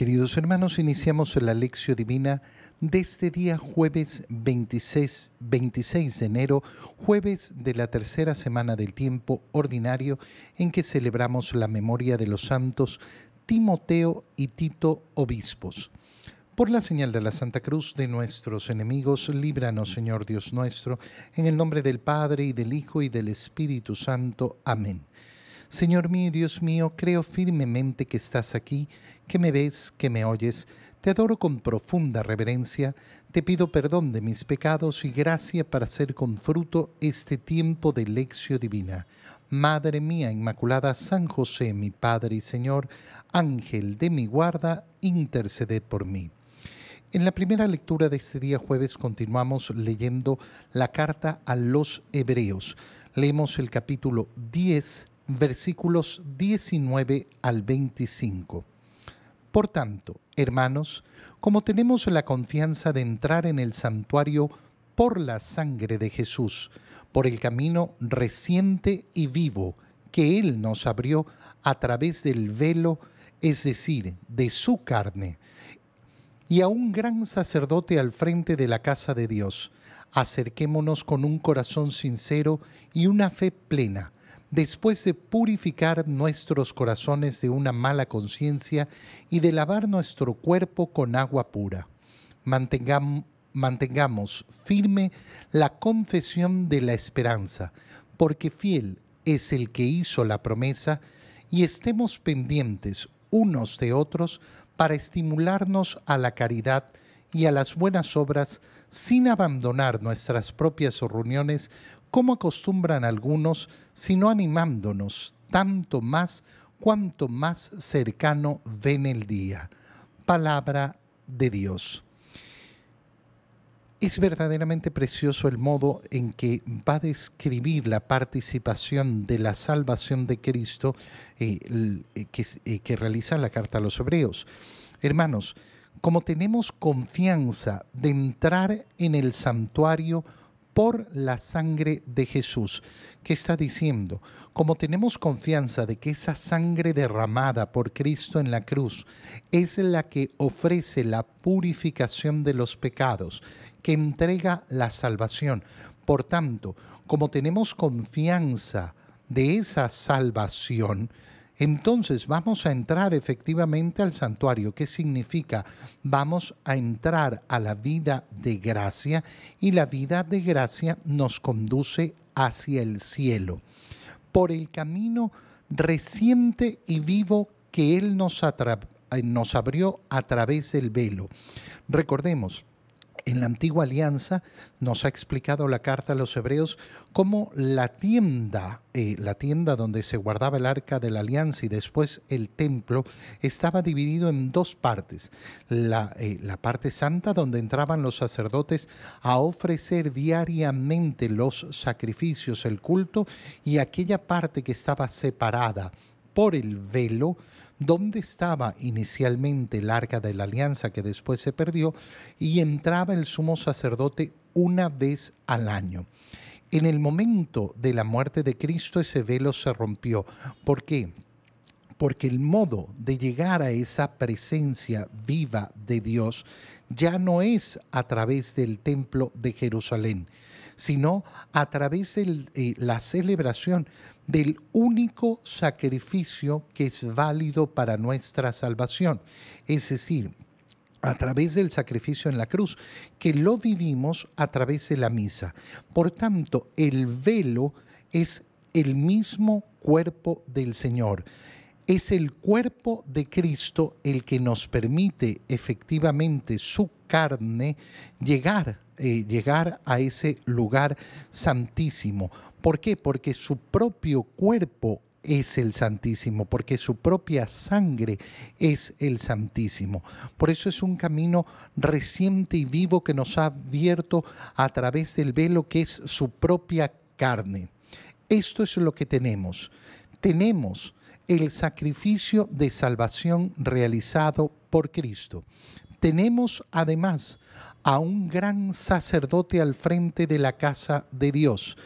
Queridos hermanos, iniciamos la lección divina de este día jueves 26, 26 de enero, jueves de la tercera semana del tiempo ordinario en que celebramos la memoria de los santos Timoteo y Tito obispos. Por la señal de la Santa Cruz de nuestros enemigos, líbranos, Señor Dios nuestro, en el nombre del Padre y del Hijo y del Espíritu Santo. Amén. Señor mío Dios mío, creo firmemente que estás aquí, que me ves, que me oyes. Te adoro con profunda reverencia, te pido perdón de mis pecados y gracia para hacer con fruto este tiempo de lección divina. Madre mía Inmaculada, San José, mi Padre y Señor, Ángel de mi guarda, interceded por mí. En la primera lectura de este día jueves continuamos leyendo la carta a los Hebreos. Leemos el capítulo 10 versículos 19 al 25. Por tanto, hermanos, como tenemos la confianza de entrar en el santuario por la sangre de Jesús, por el camino reciente y vivo que Él nos abrió a través del velo, es decir, de su carne, y a un gran sacerdote al frente de la casa de Dios, acerquémonos con un corazón sincero y una fe plena después de purificar nuestros corazones de una mala conciencia y de lavar nuestro cuerpo con agua pura. Mantengamos, firme la confesión de la esperanza, porque fiel es el que hizo la promesa, y estemos pendientes unos de otros para estimularnos a la caridad y a las buenas obras sin abandonar nuestras propias reuniones como acostumbran algunos, sino animándonos tanto más cuanto más cercano ven el día. Palabra de Dios. Es verdaderamente precioso el modo en que va a describir la participación de la salvación de Cristo eh, eh, que, eh, que realiza la carta a los hebreos. Hermanos, como tenemos confianza de entrar en el santuario por la sangre de Jesús. ¿Qué está diciendo? Como tenemos confianza de que esa sangre derramada por Cristo en la cruz es la que ofrece la purificación de los pecados, que entrega la salvación. Por tanto, como tenemos confianza de esa salvación, entonces vamos a entrar efectivamente al santuario. ¿Qué significa? Vamos a entrar a la vida de gracia y la vida de gracia nos conduce hacia el cielo. Por el camino reciente y vivo que Él nos, nos abrió a través del velo. Recordemos, en la antigua alianza nos ha explicado la carta a los hebreos cómo la tienda, eh, la tienda donde se guardaba el arca de la alianza y después el templo, estaba dividido en dos partes. La, eh, la parte santa donde entraban los sacerdotes a ofrecer diariamente los sacrificios, el culto, y aquella parte que estaba separada por el velo, donde estaba inicialmente el arca de la alianza que después se perdió, y entraba el sumo sacerdote una vez al año. En el momento de la muerte de Cristo ese velo se rompió. ¿Por qué? Porque el modo de llegar a esa presencia viva de Dios ya no es a través del templo de Jerusalén, sino a través de eh, la celebración del único sacrificio que es válido para nuestra salvación, es decir, a través del sacrificio en la cruz, que lo vivimos a través de la misa. Por tanto, el velo es el mismo cuerpo del Señor. Es el cuerpo de Cristo el que nos permite efectivamente su carne llegar eh, llegar a ese lugar santísimo. ¿Por qué? Porque su propio cuerpo es el Santísimo, porque su propia sangre es el Santísimo. Por eso es un camino reciente y vivo que nos ha abierto a través del velo que es su propia carne. Esto es lo que tenemos. Tenemos el sacrificio de salvación realizado por Cristo. Tenemos además a un gran sacerdote al frente de la casa de Dios.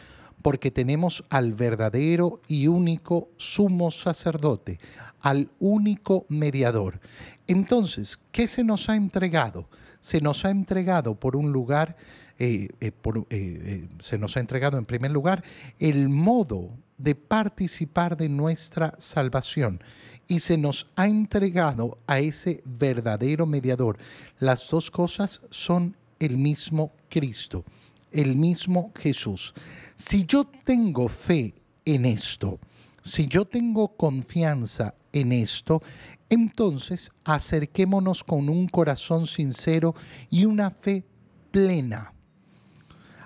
porque tenemos al verdadero y único sumo sacerdote, al único mediador. Entonces, ¿qué se nos ha entregado? Se nos ha entregado por un lugar, eh, eh, eh, se nos ha entregado en primer lugar el modo de participar de nuestra salvación y se nos ha entregado a ese verdadero mediador. Las dos cosas son el mismo Cristo, el mismo Jesús. Si yo tengo fe en esto, si yo tengo confianza en esto, entonces acerquémonos con un corazón sincero y una fe plena.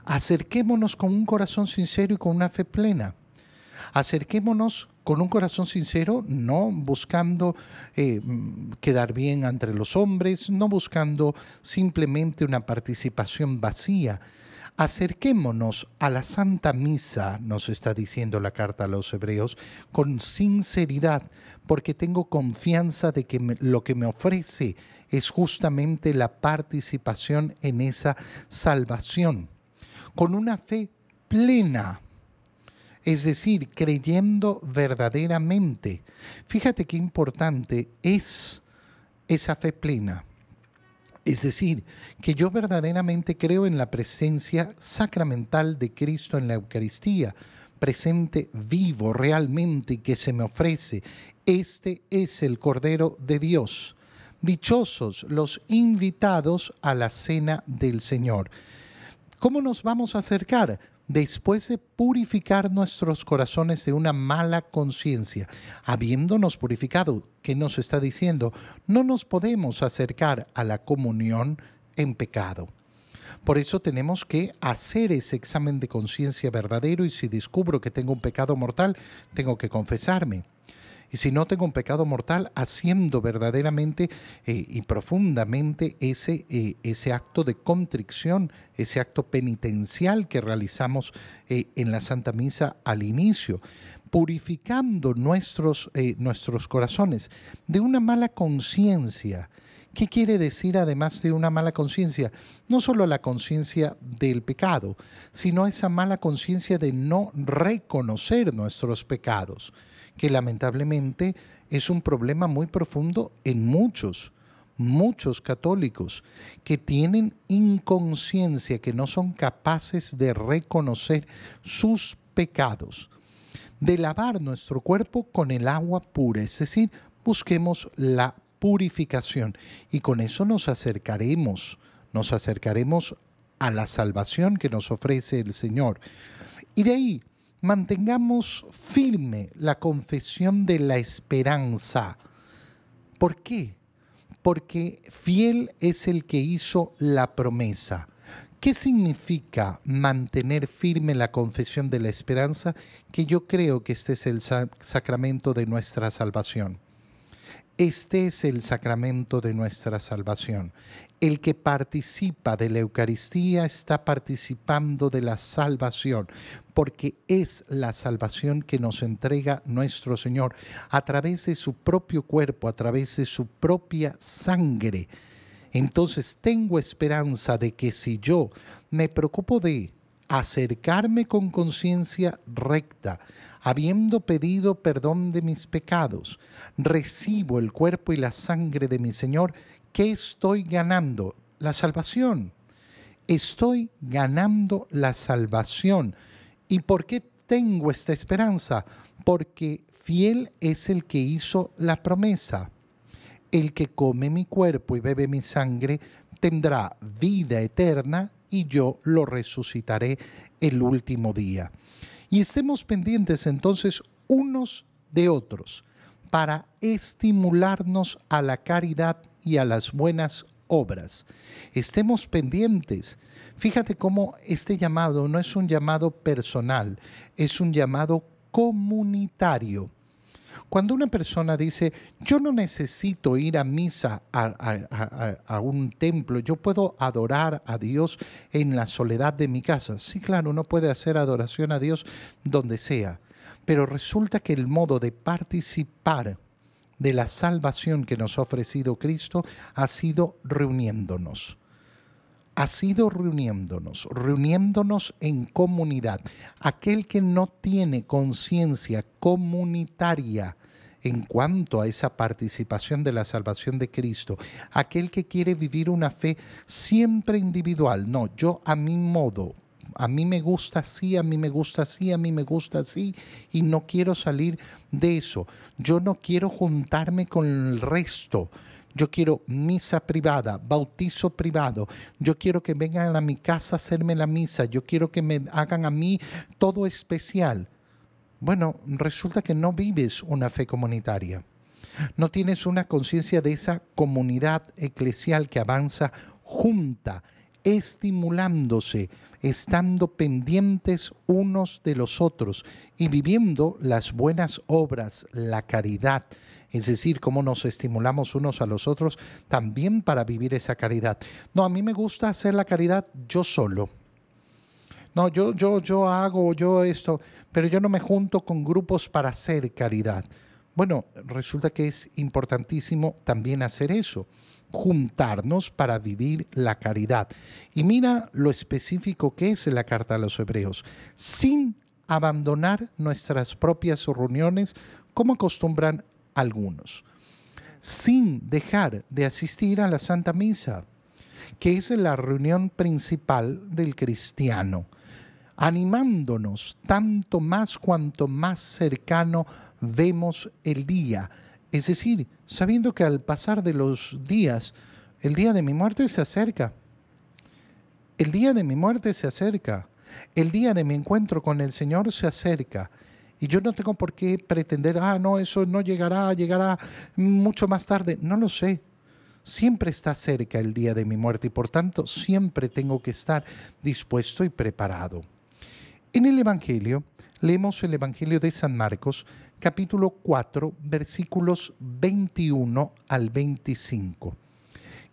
Acerquémonos con un corazón sincero y con una fe plena. Acerquémonos con un corazón sincero, no buscando eh, quedar bien entre los hombres, no buscando simplemente una participación vacía. Acerquémonos a la Santa Misa, nos está diciendo la carta a los hebreos, con sinceridad, porque tengo confianza de que lo que me ofrece es justamente la participación en esa salvación, con una fe plena es decir, creyendo verdaderamente. Fíjate qué importante es esa fe plena. Es decir, que yo verdaderamente creo en la presencia sacramental de Cristo en la Eucaristía, presente vivo realmente y que se me ofrece. Este es el Cordero de Dios. Dichosos los invitados a la cena del Señor. ¿Cómo nos vamos a acercar? Después de purificar nuestros corazones de una mala conciencia, habiéndonos purificado, ¿qué nos está diciendo? No nos podemos acercar a la comunión en pecado. Por eso tenemos que hacer ese examen de conciencia verdadero y si descubro que tengo un pecado mortal, tengo que confesarme. Y si no tengo un pecado mortal, haciendo verdaderamente eh, y profundamente ese, eh, ese acto de contrición, ese acto penitencial que realizamos eh, en la Santa Misa al inicio, purificando nuestros, nuestros corazones de una mala conciencia. ¿Qué quiere decir además de una mala conciencia? No solo la conciencia del pecado, sino esa mala conciencia de no reconocer nuestros pecados que lamentablemente es un problema muy profundo en muchos, muchos católicos que tienen inconsciencia, que no son capaces de reconocer sus pecados, de lavar nuestro cuerpo con el agua pura, es decir, busquemos la purificación y con eso nos acercaremos, nos acercaremos a la salvación que nos ofrece el Señor. Y de ahí mantengamos firme la confesión de la esperanza. ¿Por qué? Porque fiel es el que hizo la promesa. ¿Qué significa mantener firme la confesión de la esperanza? Que yo creo que este es el sacramento de nuestra salvación. Este es el sacramento de nuestra salvación. El que participa de la Eucaristía está participando de la salvación, porque es la salvación que nos entrega nuestro Señor a través de su propio cuerpo, a través de su propia sangre. Entonces tengo esperanza de que si yo me preocupo de acercarme con conciencia recta, habiendo pedido perdón de mis pecados, recibo el cuerpo y la sangre de mi Señor, ¿qué estoy ganando? La salvación. Estoy ganando la salvación. ¿Y por qué tengo esta esperanza? Porque fiel es el que hizo la promesa. El que come mi cuerpo y bebe mi sangre tendrá vida eterna y yo lo resucitaré el último día. Y estemos pendientes entonces unos de otros para estimularnos a la caridad y a las buenas obras. Estemos pendientes. Fíjate cómo este llamado no es un llamado personal, es un llamado comunitario. Cuando una persona dice, yo no necesito ir a misa a, un templo, yo puedo adorar a Dios en la soledad de mi casa. Sí, claro, uno puede hacer adoración a Dios donde sea, pero resulta que el modo de participar de la salvación que nos ha ofrecido Cristo ha sido reuniéndonos ha sido reuniéndonos, reuniéndonos en comunidad. Aquel que no tiene conciencia comunitaria, en cuanto a esa participación de la salvación de Cristo. Aquel que quiere vivir una fe siempre individual, no, yo a mi modo, a mí me gusta así, a mí me gusta así, a mí me gusta así, y no quiero salir de eso. Yo no quiero juntarme con el resto. Yo quiero misa privada, bautizo privado. Yo quiero que vengan a mi casa a hacerme la misa. Yo quiero que me hagan a mí todo especial. Bueno, resulta que no vives una fe comunitaria. No tienes una conciencia de esa comunidad eclesial que avanza junta, estimulándose, estando pendientes unos de los otros y viviendo las buenas obras, la caridad, es decir, cómo nos estimulamos unos a los otros también para vivir esa caridad. No, a mí me gusta hacer la caridad yo solo. No, yo, yo, yo hago yo esto, pero yo no me junto con grupos para hacer caridad. Bueno, resulta que es importantísimo también hacer eso, juntarnos para vivir la caridad. Y mira lo específico que es la carta a los hebreos, sin abandonar nuestras propias reuniones como acostumbran algunos, sin dejar de asistir a la Santa Misa, que es la reunión principal del cristiano animándonos tanto más cuanto más cercano vemos el día. Es decir, sabiendo que al pasar de los días, el día de mi muerte se acerca. El día de mi muerte se acerca. El día de mi encuentro con el Señor se acerca. Y yo no tengo por qué pretender, ah, no, eso no llegará, llegará mucho más tarde. No lo sé. Siempre está cerca el día de mi muerte y por tanto siempre tengo que estar dispuesto y preparado. En el Evangelio, leemos el Evangelio de San Marcos, capítulo 4, versículos 21 al 25.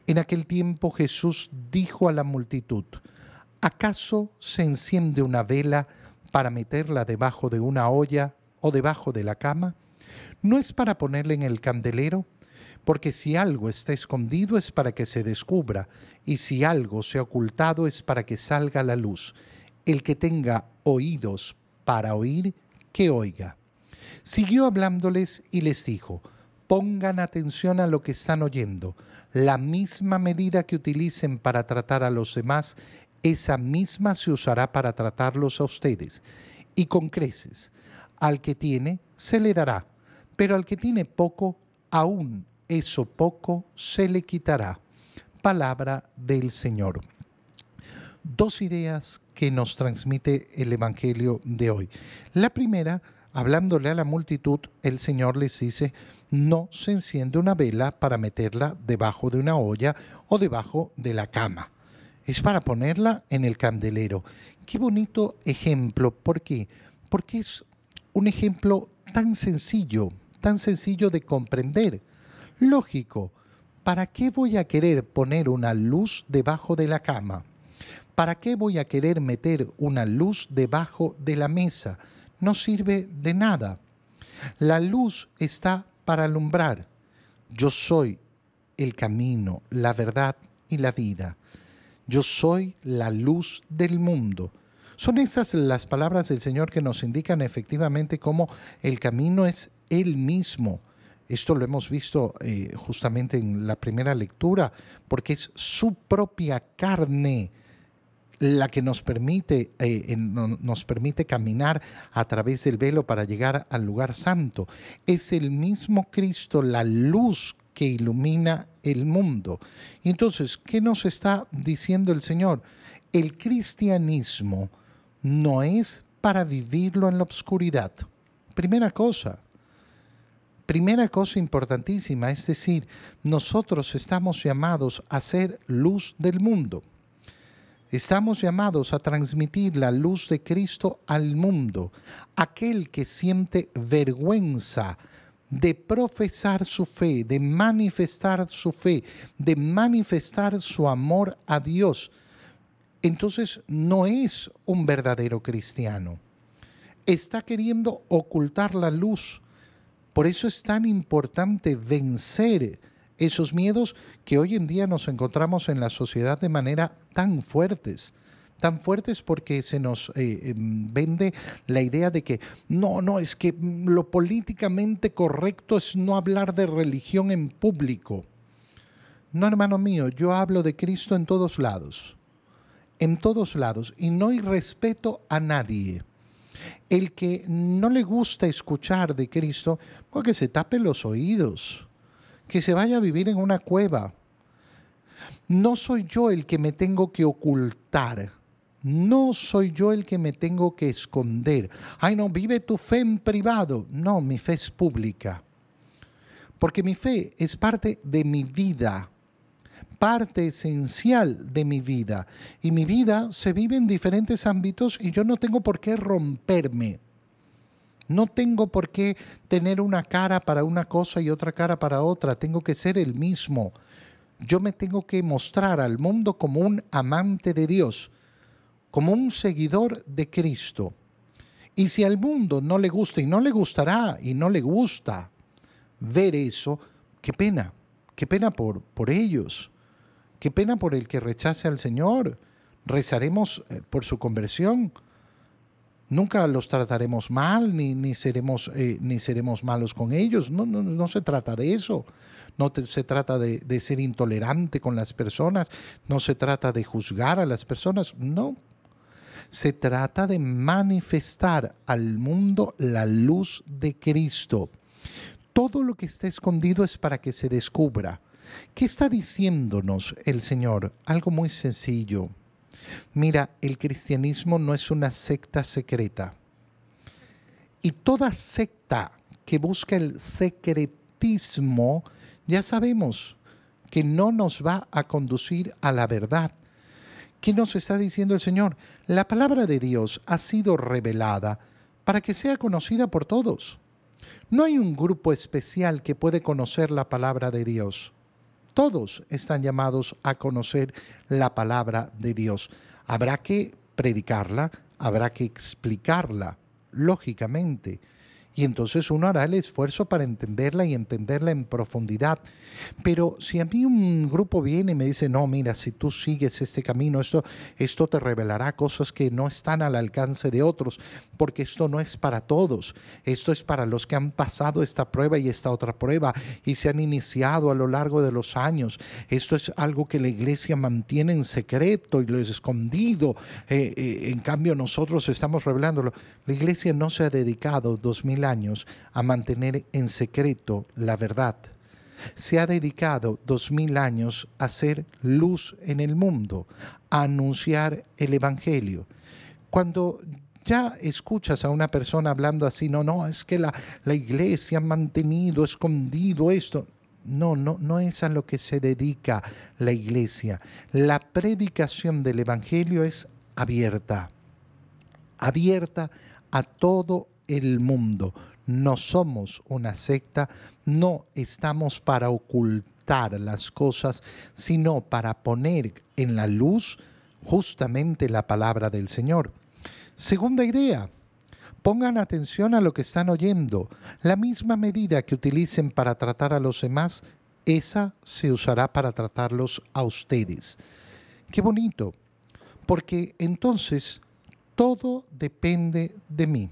En aquel tiempo Jesús dijo a la multitud, ¿acaso se enciende una vela para meterla debajo de una olla o debajo de la cama? ¿No es para ponerla en el candelero? Porque si algo está escondido es para que se descubra, y si algo se ha ocultado es para que salga la luz. El que tenga oídos para oír, que oiga. Siguió hablándoles y les dijo, pongan atención a lo que están oyendo. La misma medida que utilicen para tratar a los demás, esa misma se usará para tratarlos a ustedes. Y con creces, al que tiene, se le dará, pero al que tiene poco, aún eso poco se le quitará. Palabra del Señor dos ideas que nos transmite el Evangelio de hoy. La primera, hablándole a la multitud, el Señor les dice, no se enciende una vela para meterla debajo de una olla o debajo de la cama. Es para ponerla en el candelero. Qué bonito ejemplo. ¿Por qué? Porque es un ejemplo tan sencillo, tan sencillo de comprender. Lógico, ¿para qué voy a querer poner una luz debajo de la cama? ¿Para qué voy a querer meter una luz debajo de la mesa? No sirve de nada. La luz está para alumbrar. Yo soy el camino, la verdad y la vida. Yo soy la luz del mundo. Son esas las palabras del Señor que nos indican efectivamente cómo el camino es Él mismo. Esto lo hemos visto eh, justamente en la primera lectura, porque es su propia carne la que nos permite, eh, nos permite caminar a través del velo para llegar al lugar santo. Es el mismo Cristo, la luz que ilumina el mundo. Entonces, ¿qué nos está diciendo el Señor? El cristianismo no es para vivirlo en la oscuridad. Primera cosa. Primera cosa importantísima, es decir, nosotros estamos llamados a ser luz del mundo. Estamos llamados a transmitir la luz de Cristo al mundo. Aquel que siente vergüenza de profesar su fe, de manifestar su fe, de manifestar su amor a Dios, entonces no es un verdadero cristiano. Está queriendo ocultar la luz. Por eso es tan importante vencer Esos miedos que hoy en día nos encontramos en la sociedad de manera tan fuertes tan fuertes porque se nos eh, em, vende la idea de que no, no, es que lo políticamente correcto es no hablar de religión en público. No, hermano mío, yo hablo de Cristo en todos lados, en todos lados, y no hay respeto a nadie. El que no le gusta escuchar de Cristo, porque pues se tape los oídos, que se vaya a vivir en una cueva. No soy yo el que me tengo que ocultar no soy yo el que me tengo que esconder. Ay, no, vive tu fe en privado. No, mi fe es pública. Porque mi fe es parte de mi vida, parte esencial de mi vida. Y mi vida se vive en diferentes ámbitos y yo no tengo por qué romperme. No tengo por qué tener una cara para una cosa y otra cara para otra. Tengo que ser el mismo. Yo me tengo que mostrar al mundo como un amante de Dios como un seguidor de Cristo. Y si al mundo no le gusta y no le gustará y no le gusta ver eso, qué pena, qué pena por, por ellos, qué pena por el que rechace al Señor. Rezaremos eh, por su conversión. Nunca los trataremos mal, ni, ni seremos, eh, ni seremos malos con ellos. No, no, no se trata de eso. No se trata de, de ser intolerante con las personas. No se trata de juzgar a las personas. No, se trata de manifestar al mundo la luz de Cristo. Todo lo que está escondido es para que se descubra. ¿Qué está diciéndonos el Señor? Algo muy sencillo. Mira, el cristianismo no es una secta secreta. Y toda secta que busca el secretismo, ya sabemos que no nos va a conducir a la verdad, ¿Qué nos está diciendo el Señor? La palabra de Dios ha sido revelada para que sea conocida por todos. No hay un grupo especial que puede conocer la palabra de Dios. Todos están llamados a conocer la palabra de Dios. Habrá que predicarla, habrá que explicarla, lógicamente y entonces uno hará el esfuerzo para entenderla y entenderla en profundidad. Pero si a mí un grupo viene y me dice, no, mira, si tú sigues este camino, esto, esto te revelará cosas que no están al alcance de otros, porque esto no es para todos, esto es para los que han pasado esta prueba y esta otra prueba y se han iniciado a lo largo de los años. Esto es algo que la iglesia mantiene en secreto y lo es escondido. Eh, eh, en cambio, nosotros estamos revelándolo. La iglesia no se ha dedicado dos mil años a mantener en secreto la verdad. Se ha dedicado dos mil años a ser luz en el mundo, a anunciar el Evangelio. Cuando ya escuchas a una persona hablando así, no, no, es que la, la iglesia ha mantenido escondido esto. No, no, no es a lo que se dedica la iglesia. La predicación del Evangelio es abierta, abierta a todo el mundo. No somos una secta, no estamos para ocultar las cosas, sino para poner en la luz justamente la palabra del Señor. Segunda idea, pongan atención a lo que están oyendo. La misma medida que utilicen para tratar a los demás, esa se usará para tratarlos a ustedes. Qué bonito, porque entonces todo depende de mí.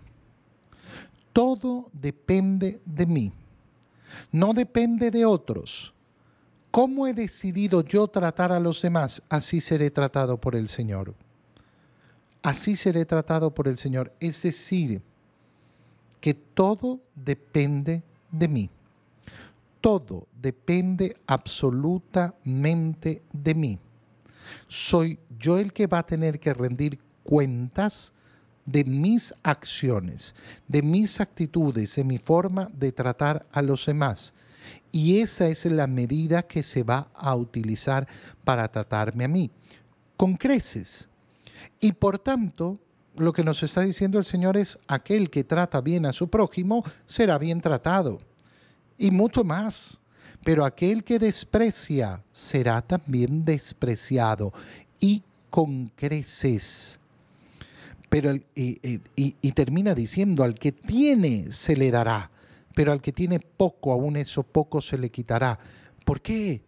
Todo depende de mí, no depende de otros. ¿Cómo he decidido yo tratar a los demás? Así seré tratado por el Señor. Así seré tratado por el Señor. Es decir, que todo depende de mí. Todo depende absolutamente de mí. Soy yo el que va a tener que rendir cuentas de mis acciones, de mis actitudes, de mi forma de tratar a los demás. Y esa es la medida que se va a utilizar para tratarme a mí, con creces. Y por tanto, lo que nos está diciendo el Señor es, aquel que trata bien a su prójimo será bien tratado. Y mucho más. Pero aquel que desprecia será también despreciado. Y con creces pero y, termina diciendo, al que tiene se le dará, pero al que tiene poco, aún eso poco se le quitará. ¿Por qué?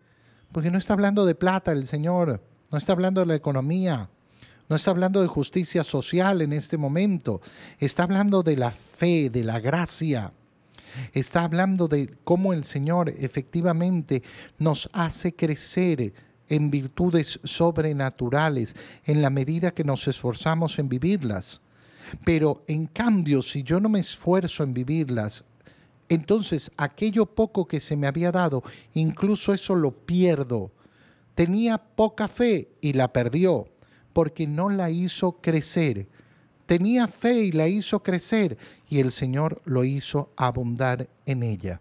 Porque no está hablando de plata el Señor, no está hablando de la economía, no está hablando de justicia social en este momento, está hablando de la fe, de la gracia. Está hablando de cómo el Señor efectivamente nos hace crecer en virtudes sobrenaturales en la medida que nos esforzamos en vivirlas. Pero en cambio, si yo no me esfuerzo en vivirlas, entonces aquello poco que se me había dado, incluso eso lo pierdo. Tenía poca fe y la perdió porque no la hizo crecer. Tenía fe y la hizo crecer y el Señor lo hizo abundar en ella.